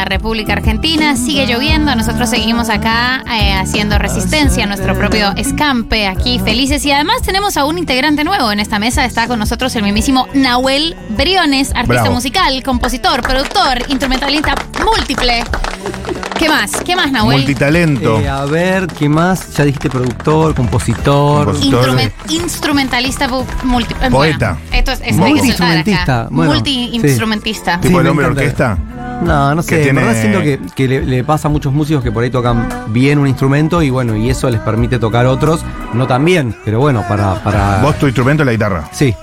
la República Argentina. Sigue lloviendo, nosotros seguimos acá eh, haciendo resistencia, nuestro propio escampe aquí, felices. Y además tenemos a un integrante nuevo en esta mesa. Está con nosotros el mismísimo Nahuel Briones, artista Bravo. musical, compositor, productor, instrumentalista múltiple. ¿Qué más? ¿Qué más, Nahuel? Multitalento. Eh, a ver, ¿qué más? Ya dijiste productor, compositor. Compositor. Instrumen- instrumentalista eh, Poeta. bueno, esto es, es. Multiinstrumentista, bueno, Multi-instrumentista. Sí, tipo el hombre encanta. orquesta. No, no Que sé. tiene- En verdad siento que, que le, le pasa a muchos músicos que por ahí tocan bien un instrumento y bueno, y eso les permite tocar otros, no tan bien, pero bueno, para. para Vos tu instrumento es la guitarra. Sí.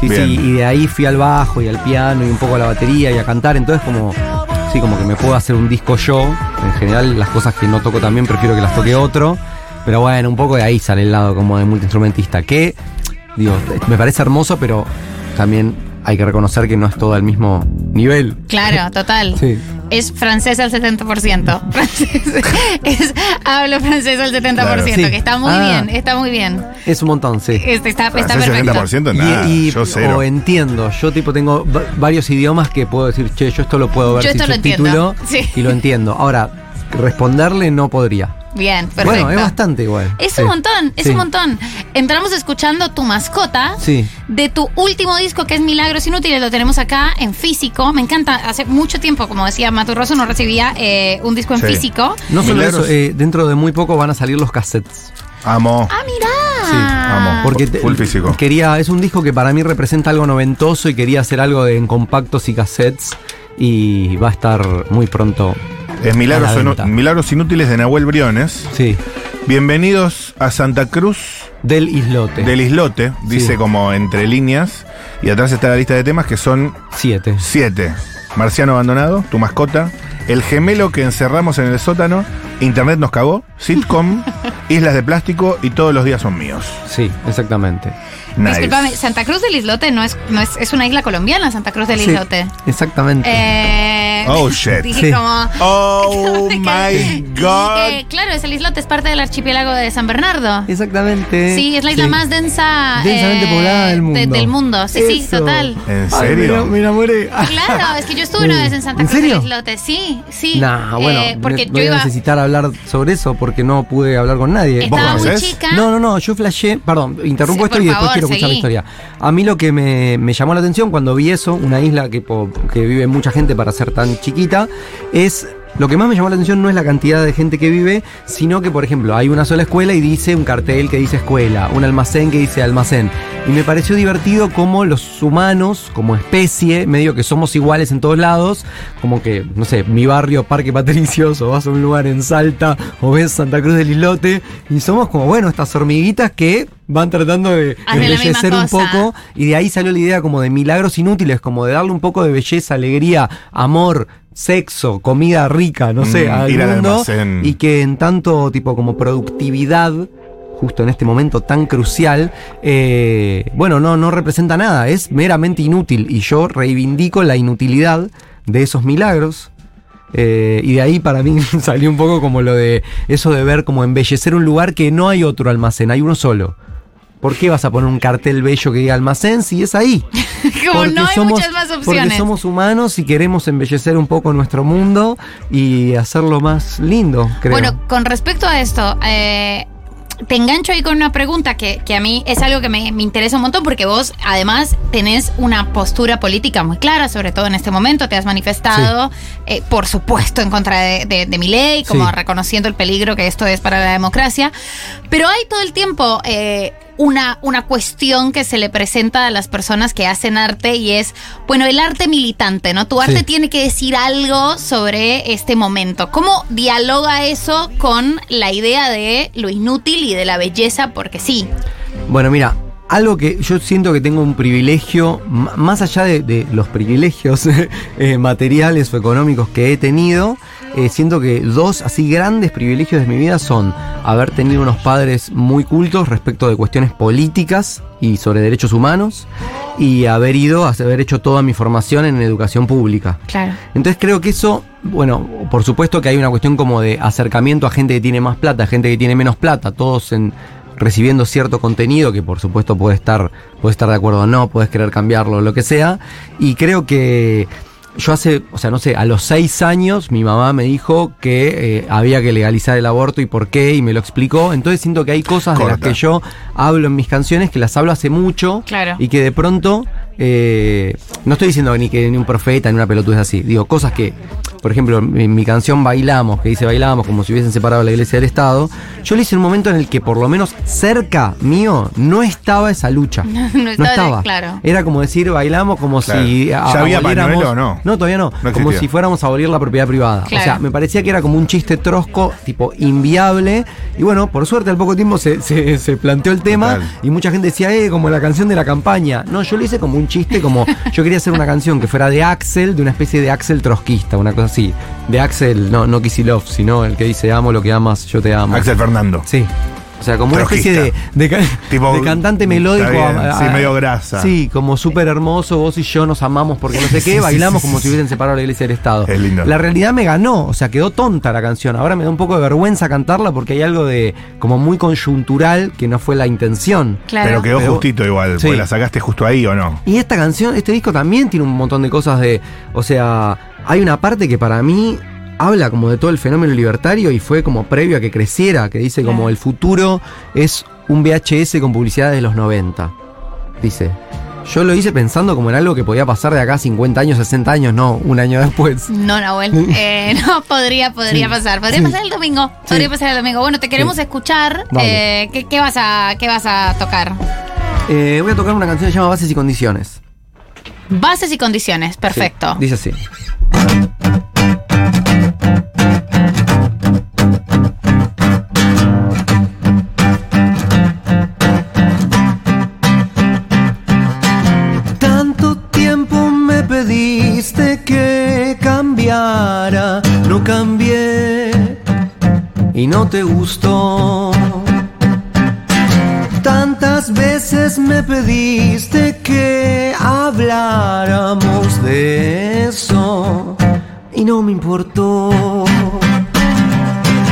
Sí, Bien. sí, y de ahí fui al bajo y al piano y un poco a la batería y a cantar, entonces como, sí, como que me puedo hacer un disco yo, en general las cosas que no toco también prefiero que las toque otro, pero bueno, un poco de ahí sale el lado como de multiinstrumentista, que, digo, me parece hermoso, pero también hay que reconocer que no es todo al mismo nivel. Claro, total. Sí. Es francés al 70%. Francés. Es, hablo francés al 70%, Claro. Sí. que está muy Ah. bien, está muy bien. Es un montón, sí. Este, está, está perfecto. 70%, nada. y, y- yo cero. o entiendo, yo tipo tengo va- varios idiomas que puedo decir, che, yo esto lo puedo ver Yo sin esto lo entiendo, subtítulo sí. y lo entiendo. Ahora, responderle no podría. Bien, perfecto. Bueno, es bastante igual. Es Sí. un montón, es Sí. un montón. Entramos escuchando tu mascota Sí. de tu último disco que es Milagros Inútiles, lo tenemos acá en físico. Me encanta, hace mucho tiempo, como decía Maturroso, no recibía eh, un disco en Sí. físico. No solo Milagros. eso, eh, dentro de muy poco van a salir los cassettes. Amo. Ah, mirá. Sí, amo. Porque Full físico. quería, es un disco que para mí representa algo noventoso y quería hacer algo de- en compactos y cassettes. Y va a estar muy pronto. Es Milagros. Milagros Inútiles de Nahuel Briones. Sí. Bienvenidos a Santa Cruz Del islote. del Islote, dice Sí. como entre líneas. Y atrás está la lista de temas que son Siete. siete. Marciano abandonado, tu mascota. El gemelo que encerramos en el sótano. Internet nos cagó. Sitcom. Islas de plástico y todos los días son míos. Sí, exactamente. Nice. Disculpame, Santa Cruz del Islote no es, no es, es una isla colombiana, Santa Cruz del Sí, Islote. Exactamente. Eh, Oh, shit. Dije Sí. como. Oh my God. Eh, claro, es el islote, es parte del archipiélago de San Bernardo. Exactamente. Sí, es la isla Sí. más densa. Densamente eh, poblada del mundo. de- del mundo. Sí, sí, total. ¿En Ay, serio? me, me enamoré. Claro, es que yo estuve una vez en Santa ¿En Cruz del serio? Islote. Sí, sí. Nah, bueno, Eh, porque me- yo voy a necesitar hablar sobre eso porque no pude hablar con nadie. Estaba ¿Vos muy conocés? chica. No, no, no, yo flashé, perdón, interrumpo Sí, esto y después favor, quiero escuchar la historia. A mí lo que me, me llamó la atención cuando vi eso, una isla que, po- que vive mucha gente para ser tan chiquita, es... Lo que más me llamó la atención no es la cantidad de gente que vive, sino que, por ejemplo, hay una sola escuela y dice un cartel que dice escuela, un almacén que dice almacén. Y me pareció divertido como los humanos, como especie, medio que somos iguales en todos lados, como que, no sé, mi barrio, Parque Patricios, o vas a un lugar en Salta, o ves Santa Cruz del Islote, y somos como, bueno, estas hormiguitas que van tratando de embellecer un poco, y de ahí salió la idea como de milagros inútiles, como de darle un poco de belleza, alegría, amor, sexo, comida rica, no sé, Mm, al ir mundo, y que en tanto tipo como productividad justo en este momento tan crucial, eh, bueno, no, no representa nada, es meramente inútil y yo reivindico la inutilidad de esos milagros. eh, y de ahí para mí salió un poco como lo de eso de ver como embellecer un lugar que no hay otro almacén, hay uno solo. ¿Por qué vas a poner un cartel bello que diga almacén si es ahí? Como Porque no hay somos- muchas más Porque opciones. somos humanos y queremos embellecer un poco nuestro mundo y hacerlo más lindo, creo. Bueno, con respecto a esto, eh, te engancho ahí con una pregunta que, que a mí es algo que me, me interesa un montón porque vos además tenés una postura política muy clara, sobre todo en este momento, te has manifestado, eh, por supuesto, en contra de, de, de mi ley, como Sí. reconociendo el peligro que esto es para la democracia, pero hay todo el tiempo... eh, una, una cuestión que se le presenta a las personas que hacen arte y es, bueno, el arte militante, ¿no? Tu arte Sí. tiene que decir algo sobre este momento. ¿Cómo dialoga eso con la idea de lo inútil y de la belleza? Porque sí. Bueno, mira, algo que yo siento que tengo un privilegio, más allá de, de los privilegios eh, materiales o económicos que he tenido, eh, siento que dos así grandes privilegios de mi vida son haber tenido unos padres muy cultos respecto de cuestiones políticas y sobre derechos humanos y haber ido, haber hecho toda mi formación en educación pública. Claro. Entonces creo que eso, bueno, por supuesto que hay una cuestión como de acercamiento a gente que tiene más plata, a gente que tiene menos plata, todos en recibiendo cierto contenido que por supuesto puede estar puede estar de acuerdo o no, puedes querer cambiarlo, lo que sea, y creo que yo hace, o sea, no sé, a los seis años mi mamá me dijo que eh, había que legalizar el aborto y por qué, y me lo explicó. Entonces siento que hay cosas de las que yo hablo en mis canciones que las hablo hace mucho Claro. y que de pronto, eh, no estoy diciendo ni que ni un profeta ni una pelotudez así, digo cosas que, por ejemplo, en mi canción Bailamos, que dice Bailamos como si hubiesen separado la iglesia del Estado, yo le hice un momento en el que por lo menos cerca mío no estaba esa lucha. No estaba, claro. Era como decir Bailamos como Claro. si ¿Ya había o no? No, todavía no. No como si fuéramos a abolir la propiedad privada. Claro. O sea, me parecía que era como un chiste trosco, tipo inviable. Y bueno, por suerte al poco tiempo se, se- se planteó el tema Total. y mucha gente decía, eh, como la canción de la campaña. No, yo lo hice como un chiste, como yo quería hacer una canción que fuera de Axel, de una especie de Axel trotskista, una cosa así. De Axel, no, no Kisilov, sino el que dice amo lo que amas, yo te amo. Axel Fernando. Sí. O sea, como una especie de, de, Tipo, de cantante melódico. bien, sí, medio grasa. Sí, como súper hermoso, vos y yo nos amamos porque no sé qué, sí, bailamos sí, como sí, si hubiesen separado la iglesia del Estado. Es lindo. La realidad me ganó, o sea, quedó tonta la canción. Ahora me da un poco de vergüenza cantarla porque hay algo de como muy conjuntural que no fue la intención. Claro. Pero quedó Pero- justito igual. Sí. Pues la sacaste justo ahí o no. Y esta canción, este disco también tiene un montón de cosas de. O sea, hay una parte que para mí habla como de todo el fenómeno libertario y fue como previo a que creciera, que dice como el futuro es un VHS con publicidad de los 90. Dice. Yo lo hice pensando como en algo que podía pasar de acá a 50 años, 60 años, no, un año después. No, Nahuel. Eh, no, podría, podría Sí. pasar. Podría Sí. pasar el domingo. Sí. Podría pasar el domingo. Bueno, te queremos escuchar. Eh, ¿qué, qué vas a, ¿Qué vas a tocar? Eh, voy a tocar una canción que se llama Bases y Condiciones. Bases y condiciones. Perfecto. Dice así. Que cambiara, no cambié y no te gustó. Tantas veces me pediste que habláramos de eso y no me importó.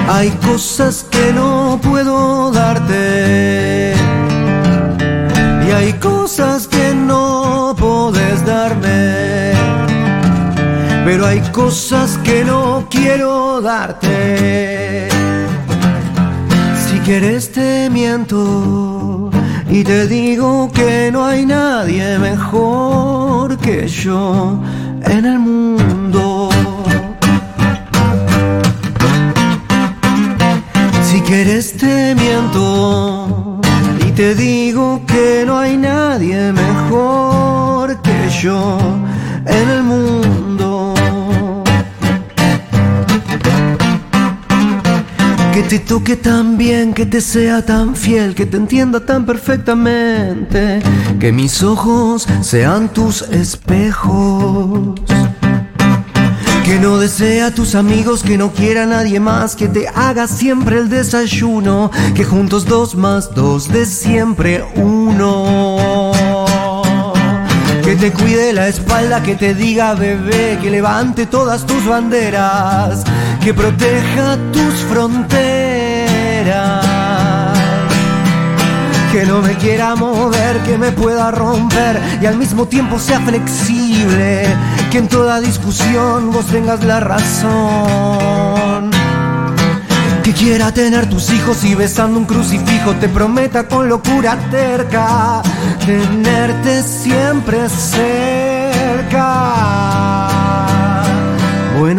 Hay cosas que no puedo darte y hay cosas que Pero hay cosas que no quiero darte. Si quieres te miento y te digo que no hay nadie mejor que yo en el mundo. Si quieres te miento y te digo que no hay nadie mejor que yo en el mundo. Que te toque tan bien, que te sea tan fiel, que te entienda tan perfectamente, que mis ojos sean tus espejos. Que no desea a tus amigos, que no quiera a nadie más, que te haga siempre el desayuno, que juntos dos más dos de siempre uno. Que te cuide la espalda, que te diga bebé, que levante todas tus banderas, que proteja tus fronteras que no me quiera mover, que me pueda romper y al mismo tiempo sea flexible, que en toda discusión vos tengas la razón. Que quiera tener tus hijos y besando un crucifijo te prometa con locura terca tenerte siempre cerca.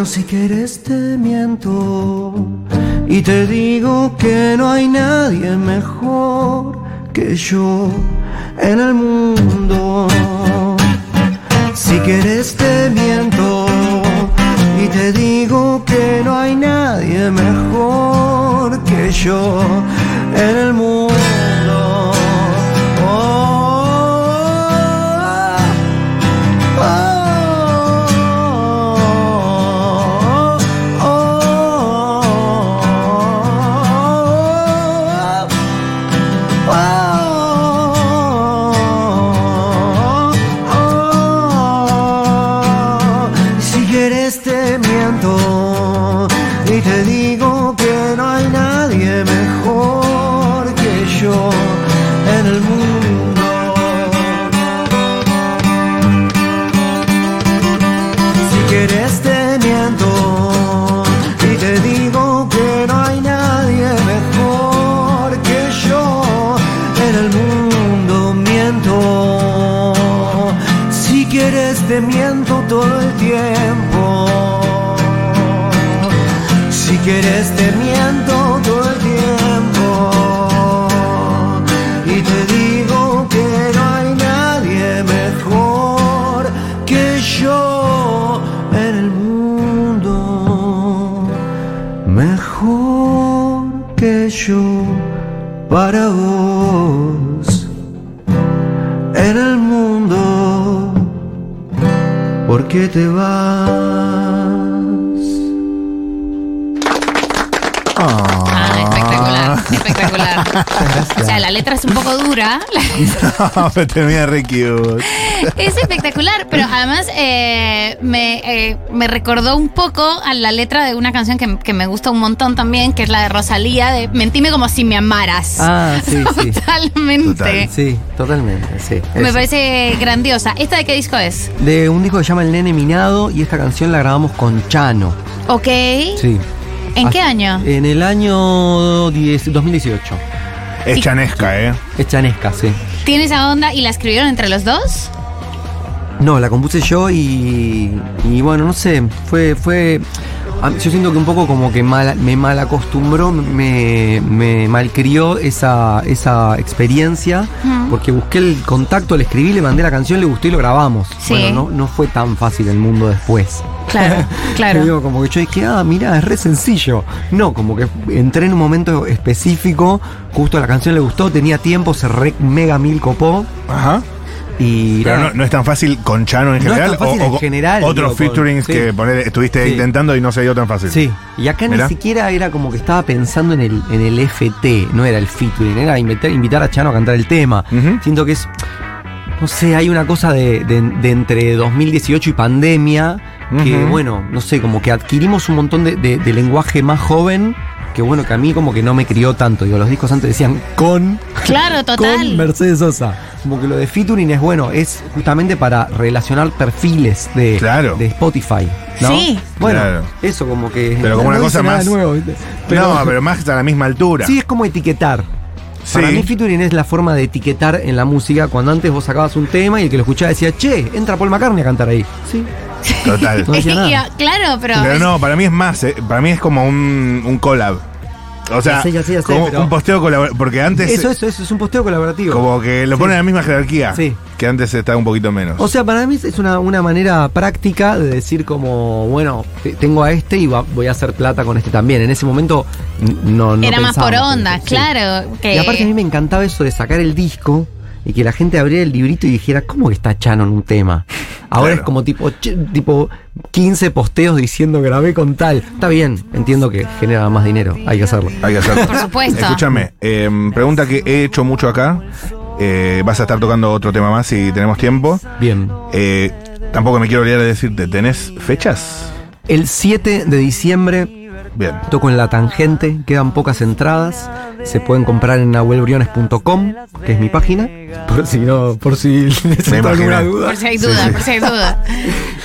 Si quieres te miento y te digo que no hay nadie mejor que yo en el mundo. Si quieres te miento y te digo que no hay nadie mejor que yo en el mundo. Para vos en el mundo. ¿Por qué te vas? O sea, la letra es un poco dura. No, pero termina re cute. Es espectacular, pero además eh, me, eh, me recordó un poco a la letra de una canción que, que me gusta un montón también, que es la de Rosalía, de Mentime como si me amaras. Ah, sí, sí. Totalmente. Total. Sí, totalmente, sí. Me Eso. parece grandiosa. ¿Esta de qué disco es? De un disco que se llama El Nene Minado y esta canción la grabamos con Chano. Ok. Sí. ¿En qué Ah, año? En el año 10 2018. Es chanesca, ¿eh? Es chanesca, sí. ¿Tiene esa onda y la escribieron entre los dos? No, la compuse yo y, y bueno, no sé, fue, fue, yo siento que un poco como que mal, me mal acostumbró, me, me malcrió esa, esa experiencia, porque busqué el contacto, le escribí, le mandé la canción, le gustó y lo grabamos. Sí. Bueno, no, no fue tan fácil el mundo después. Claro, claro. Digo, como que yo dije, ah, mirá, es re sencillo. No, como que entré en un momento específico, justo la canción le gustó, tenía tiempo, se re mega mil copó Ajá. Y... Pero no, no es tan fácil con Chano en No es general. tan fácil en general, Otros digo, con- featurings sí. que poner, estuviste Sí. intentando y no se dio tan fácil. Sí, y acá Mirá. ni siquiera era como que estaba pensando en el, en el FT, no era el featuring, era invitar, invitar a Chano a cantar el tema. Siento que es, no sé, hay una cosa de, de- de entre 2018 y pandemia, que bueno, no sé, como que adquirimos un montón de, de- de lenguaje más joven, que bueno, que a mí como que no me crió tanto. Digo, los discos antes decían con, Claro, total. con Mercedes Sosa. Como que lo de featuring es bueno, es justamente para relacionar perfiles de, Claro. de Spotify. ¿no? Sí. Bueno, Claro. eso como que. Pero como no una cosa más- nuevo, ¿viste? no, pero más a la misma altura. Sí, es como etiquetar. Sí. Para mí featuring es la forma de etiquetar en la música cuando antes vos sacabas un tema y el que lo escuchaba decía, che, entra Paul McCartney a cantar ahí. Sí. Total. No decía nada. Y, claro, pero. Pero no, para mí es más, eh, para mí es como un, un collab. O sea, Ya sé, ya sé, ya sé, como pero- un posteo colaborativo. Porque antes Eso, eso, eso es un posteo colaborativo. como que lo Sí. ponen en la misma jerarquía. Sí. Que antes estaba un poquito menos. O sea, para mí es una, una manera práctica de decir como, bueno, te- tengo a este y va- voy a hacer plata con este también. En ese momento no, no Era más por onda, claro. Que, Y aparte a mí me encantaba eso de sacar el disco y que la gente abriera el librito y dijera, ¿cómo que está Chano en un tema? Ahora Claro. es como tipo, tipo 15 posteos diciendo grabé con tal. Está bien, entiendo que genera más dinero, hay que hacerlo. Hay que hacerlo. Por supuesto. Escúchame, eh, pregunta que he hecho mucho acá. Eh, vas a estar tocando otro tema más si tenemos tiempo. Bien. Eh, tampoco me quiero olvidar de decirte, ¿tenés fechas? El 7 de diciembre Bien. toco en La Tangente, quedan pocas entradas. Se pueden comprar en nahuelbriones.com, que es mi página. Por si no, por si necesitan alguna duda. Por si hay Sí, duda, sí. por si hay duda.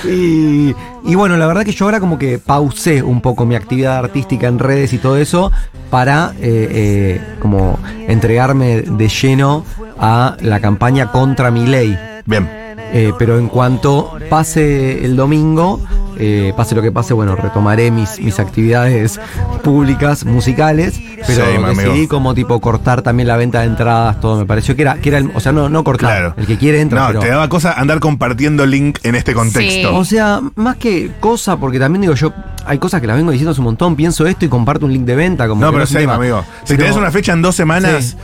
Y, y bueno, la verdad que yo ahora como que pausé un poco mi actividad artística en redes y todo eso para eh, eh, como entregarme de lleno a la campaña contra mi ley. Bien. Eh, pero en cuanto pase el domingo, eh, pase lo que pase, bueno, retomaré mis, mis actividades públicas, musicales, pero Same, amigo. decidí como tipo cortar también la venta de entradas, todo me pareció que era, que era el, o sea, no, no cortar, Claro. el que quiere entra, No, pero... te daba cosa andar compartiendo link en este contexto. O sea, más que cosa, porque también digo yo, hay cosas que las vengo diciendo hace un montón, pienso esto y comparto un link de venta. Como No, pero tema. amigo. Si Pero- tenés una fecha en dos semanas,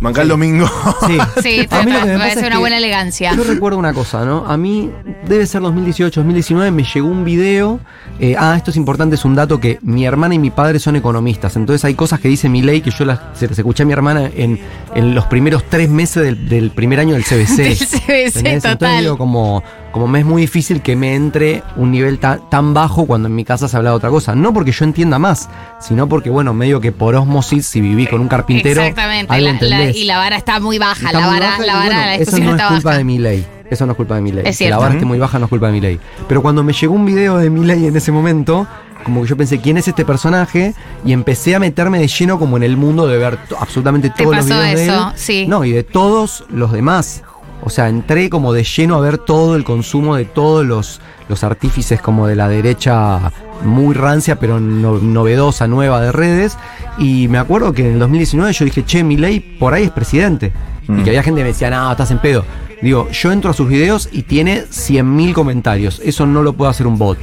mancá el domingo. Sí, Sí, A mí lo que me parece es una que buena elegancia. Yo recuerdo una cosa, ¿no? A mí, debe ser 2018, 2019, me llegó un video. eh, ah, esto es importante, es un dato que mi hermana y mi padre son economistas. Entonces hay cosas que dice mi ley que yo las, se las escuché a mi hermana en, en los primeros tres meses del, del primer año del CBC. Del CBC, ¿Entendés? total. Entonces digo, como, como me es muy difícil que me entre un nivel ta- tan bajo cuando en mi casa se habla de otra cosa. No porque yo entienda más, sino porque, bueno, medio que por osmosis, si viví con un carpintero. Exactamente. algo la- la- entendés. Y la vara está muy baja. Está la muy vara, baja y la vara bueno, de la eso no es está culpa baja. de mi ley. Eso no es culpa de mi ley. Es que la vara esté muy baja no es culpa de mi ley. Pero cuando me llegó un video de mi ley en ese momento, como que yo pensé, ¿quién es este personaje? Y empecé a meterme de lleno como en el mundo de ver absolutamente ¿Te todos los videos de eso? él. Sí. No, y de todos los demás. O sea, entré como de lleno a ver todo el consumo de todos los, los artífices como de la derecha muy rancia, pero no- novedosa, nueva de redes. Y me acuerdo que en el 2019 yo dije, che, mi ley por ahí es presidente. Mm. Y que había gente que me decía, no, estás en pedo. Digo, yo entro a sus videos y tiene 100.000 comentarios. Eso no lo puede hacer un bot.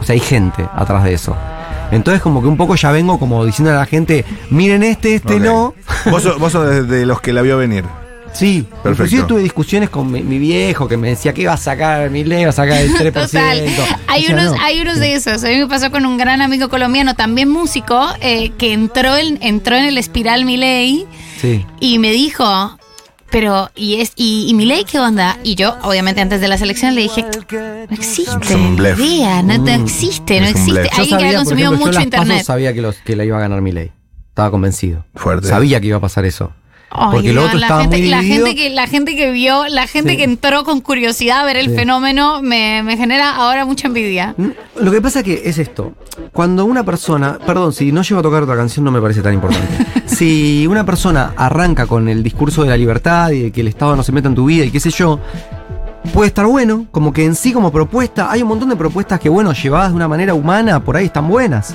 O sea, hay gente atrás de eso. Entonces como que un poco ya vengo como diciendo a la gente, miren este, este no. Vos sos, vos sos de, de los que la vio venir. Sí, Perfecto. inclusive tuve discusiones con mi, mi viejo que me decía que iba a sacar mi ley, iba a sacar el 3%. Total. Hay O sea, unos, no. hay unos de esos. A mí me pasó con un gran amigo colombiano, también músico, eh, que entró en, entró en el espiral Milei Sí. y me dijo, pero, ¿y, es, y, y Milei qué onda? Y yo, obviamente, antes de las elecciones le dije, no existe, Es un blef. idea, no, no Mm. existe, no existe. Alguien que sabía, ha por consumido ejemplo, yo mucho las pasos internet. sabía que, los, que la iba a ganar mi ley. Estaba convencido. Fuerte. Sabía que iba a pasar eso. Ay, Porque lo otro la estaba gente, muy la gente que la gente que vio, la gente Sí. que entró con curiosidad a ver el Sí. fenómeno me, me genera ahora mucha envidia. Lo que pasa que es esto. Cuando una persona, perdón, si no llego a tocar otra canción no me parece tan importante. si una persona arranca con el discurso de la libertad y de que el Estado no se meta en tu vida y qué sé yo, puede estar bueno, como que en sí como propuesta, hay un montón de propuestas que, bueno, llevadas de una manera humana, por ahí están buenas.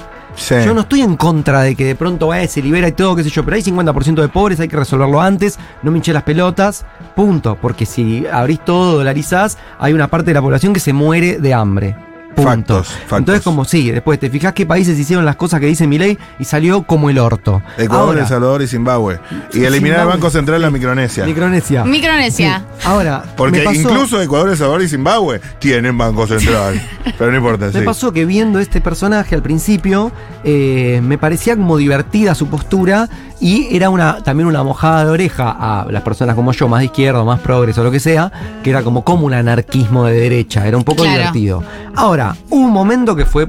Yo no estoy en contra de que de pronto vaya, se libera y todo, qué sé yo, pero hay 50% de pobres, hay que resolverlo antes, no me hinché las pelotas, punto. Porque si abrís todo, dolarizás, hay una parte de la población que se muere de hambre. Punto. Factos, factos. Entonces, como sí, después te fijas qué países hicieron las cosas que dice mi ley y salió como el orto. Ecuador, Ahora, El Salvador y Zimbabue. Y eliminar el Zimbabue. Banco Central de la Micronesia. Micronesia. Micronesia. Sí. Ahora, Porque pasó- incluso Ecuador, El Salvador y Zimbabue tienen Banco Central. Pero no importa, Me sí. pasó que viendo este personaje al principio, eh, me parecía como divertida su postura y era una también una mojada de oreja a las personas como yo, más de izquierda, más progreso, lo que sea, que era como, como un anarquismo de derecha, era un poco Claro. divertido. Ahora, hubo un momento que fue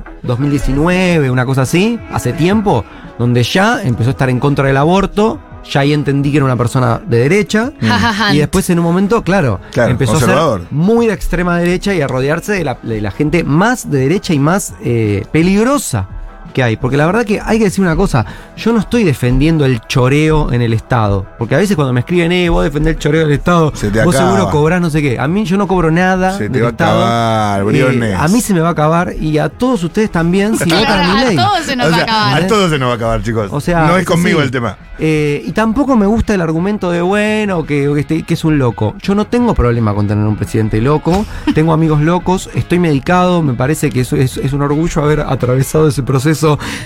2019, una cosa así, hace tiempo, donde ya empezó a estar en contra del aborto. Ya ahí entendí que era una persona de derecha. Ja. Y después en un momento, claro, Claro, empezó conservador. a ser muy de extrema derecha y a rodearse de la, de la gente más de derecha y más eh, peligrosa que hay. Porque la verdad que hay que decir una cosa, yo no estoy defendiendo el choreo en el Estado. Porque a veces cuando me escriben, eh, vos defendés el choreo del Estado, Se te vos acaba. seguro cobrás no sé qué. A mí yo no cobro nada Se te del va a Estado. acabar, Eh, a mí se me va a acabar y a todos ustedes también si votan a mi a ley. todos se nos O va a acabar. a todos se nos va a acabar, chicos. O sea, no es conmigo sí. el tema. Eh, y tampoco me gusta el argumento de bueno, que, que, este- que es un loco. Yo no tengo problema con tener un presidente loco. tengo amigos locos, estoy medicado. Me parece que eso es, es un orgullo haber atravesado ese proceso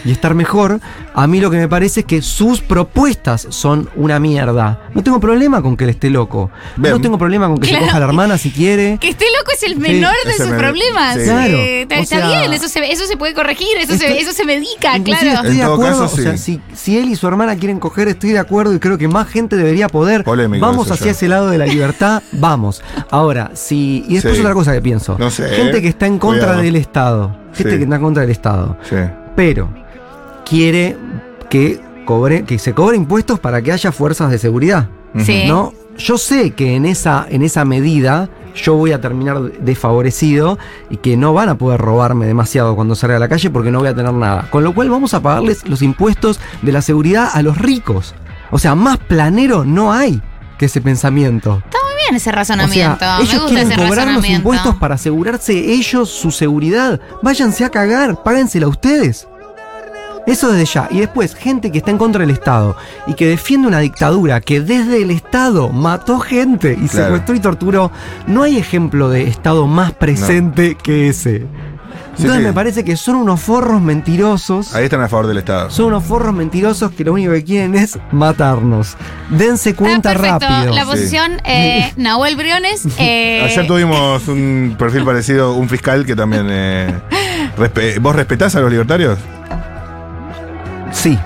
y estar mejor. A mí lo que me parece es que sus propuestas son una mierda. No tengo problema con que él esté loco. Bien. No tengo problema con que Claro. se coja a la hermana si quiere. Que esté loco es el menor de sus problemas. sí. Claro, Eh, está o está sea- bien, eso se, eso se puede corregir, eso, se, eso se medica, claro. Estoy de acuerdo, caso, o sea, si, si él y su hermana quieren coger, estoy de acuerdo y creo que más gente debería poder. Polémico vamos hacia ese lado de la libertad, vamos. Ahora, si. Y después Sí. otra cosa que pienso. No sé, Gente que está en contra cuidado. del Estado. Gente Sí. que está en contra del Estado. Sí. Pero quiere que cobre, que se cobre impuestos para que haya fuerzas de seguridad. Sí. ¿No? Yo sé que en esa, en esa medida yo voy a terminar desfavorecido y que no van a poder robarme demasiado cuando salga a la calle porque no voy a tener nada. Con lo cual vamos a pagarles los impuestos de la seguridad a los ricos. O sea, más planero no hay que ese pensamiento. Bien ese O razonamiento. sea, Me ellos gusta quieren ese cobrar los impuestos para asegurarse ellos su seguridad. Váyanse a cagar, páguensela ustedes. Eso desde ya. Y después, gente que está en contra del Estado y que defiende una dictadura que desde el Estado mató gente y Claro. secuestró y torturó. No hay ejemplo de Estado más presente que ese. Entonces sí. me parece que son unos forros mentirosos. Ahí están a favor del Estado. Son unos forros mentirosos que lo único que quieren es matarnos. Dense Está cuenta perfecto. rápido. La posición, eh, Nahuel Briones. eh, Ayer tuvimos un perfil parecido, un fiscal que también. eh, respe- ¿Vos respetás a los libertarios? Sí,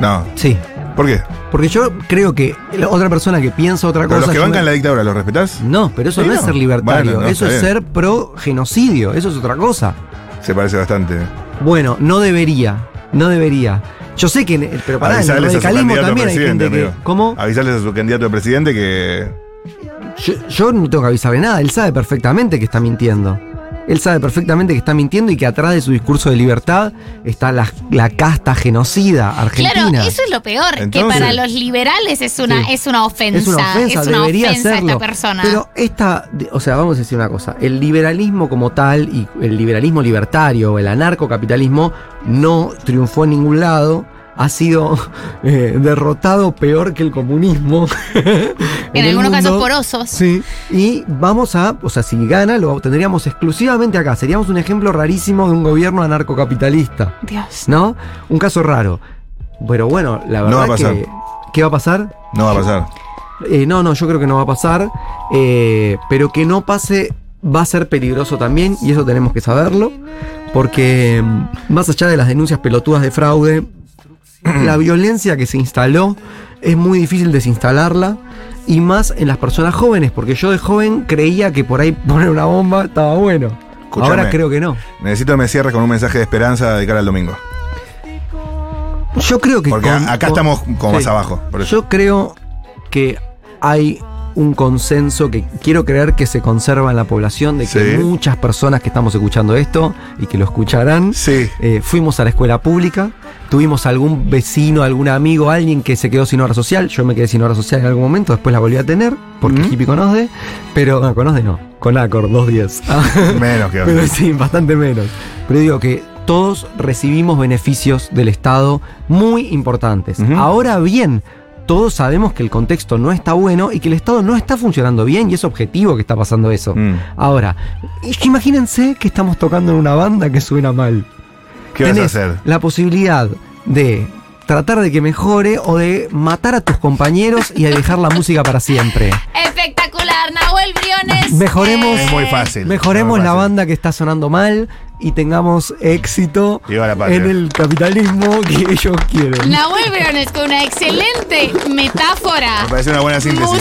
No. sí. ¿Por qué? Porque yo creo que la otra persona que piensa otra Pero cosa. los que bancan me- la dictadura, ¿los respetás? No, pero eso Sí, no, no. es ser libertario. Bueno, no, eso es bien. ser pro genocidio. Eso es otra cosa. Se parece bastante. Bueno, no debería. No debería. Yo sé que. Pero para en el radicalismo también hay gente que. amigo. ¿Cómo? Avisarles a su candidato a presidente que. Yo, yo no tengo que avisarle nada. Él sabe perfectamente que está mintiendo. Él sabe perfectamente que está mintiendo y que atrás de su discurso de libertad está la, la casta genocida argentina. Claro, eso es lo peor, que para los liberales es una, Sí. es una ofensa. Es una ofensa, es una debería ofensa serlo. esta persona. Pero esta, de- o sea, vamos a decir una cosa, el liberalismo como tal y el liberalismo libertario o el anarcocapitalismo no triunfó en ningún lado. Ha sido eh, derrotado peor que el comunismo. en algunos casos porosos. Sí, y vamos a, o sea, si gana, lo tendríamos exclusivamente acá. Seríamos un ejemplo rarísimo de un gobierno anarcocapitalista, Dios. ¿no? Un caso raro. Pero bueno, la No verdad va a pasar. que. ¿Qué va a pasar? No va a pasar. Eh, no, no, yo creo que no va a pasar. eh, pero que no pase va a ser peligroso también, y eso tenemos que saberlo. Porque mm, más allá de las denuncias pelotudas de fraude, la violencia que se instaló es muy difícil desinstalarla. Y más en las personas jóvenes, porque yo de joven creía que por ahí poner una bomba estaba bueno. Ahora creo que no. Necesito que me cierres con un mensaje de esperanza de cara al domingo. Yo creo que Porque con- acá con- estamos como más abajo. Por eso. Yo creo que hay un consenso que quiero creer que se conserva en la población, de que Sí. muchas personas que estamos escuchando esto y que lo escucharán, Sí. eh, fuimos a la escuela pública, tuvimos algún vecino, algún amigo, alguien que se quedó sin hora social, yo me quedé sin hora social en algún momento, después la volví a tener, porque Ujú. hippie conoce, pero no, conoce no, con Acor, dos días. Menos que Pero sí, bastante menos. Pero digo que todos recibimos beneficios del Estado muy importantes. Ahora bien, todos sabemos que el contexto no está bueno y que el Estado no está funcionando bien y es objetivo que está pasando eso. Mm. Ahora, imagínense que estamos tocando en una banda que suena mal. ¿Qué vas a Tenés hacer? La posibilidad de tratar de que mejore o de matar a tus compañeros y de dejar la música para siempre. Espectacular, Nahuel Briones. Mejoremos- Es muy fácil. Mejoremos Muy la banda que está sonando mal y tengamos éxito la en el capitalismo que ellos quieren. Nahuel Briones con una excelente metáfora. Me parece una buena síntesis.